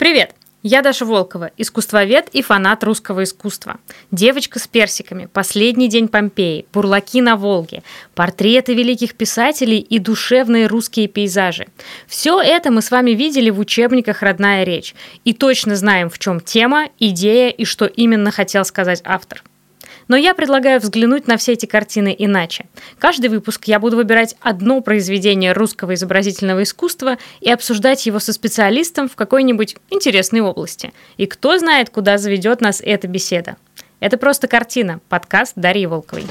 Привет! Я Даша Волкова, искусствовед и фанат русского искусства. Девочка с персиками, последний день Помпеи, бурлаки на Волге, портреты великих писателей и душевные русские пейзажи. Все это мы с вами видели в учебниках «Родная речь» и точно знаем, в чем тема, идея и что именно хотел сказать автор. Но я предлагаю взглянуть на все эти картины иначе. Каждый выпуск я буду выбирать одно произведение русского изобразительного искусства и обсуждать его со специалистом в какой-нибудь интересной области. И кто знает, куда заведет нас эта беседа. Это просто картина. Подкаст Дарьи Волковой.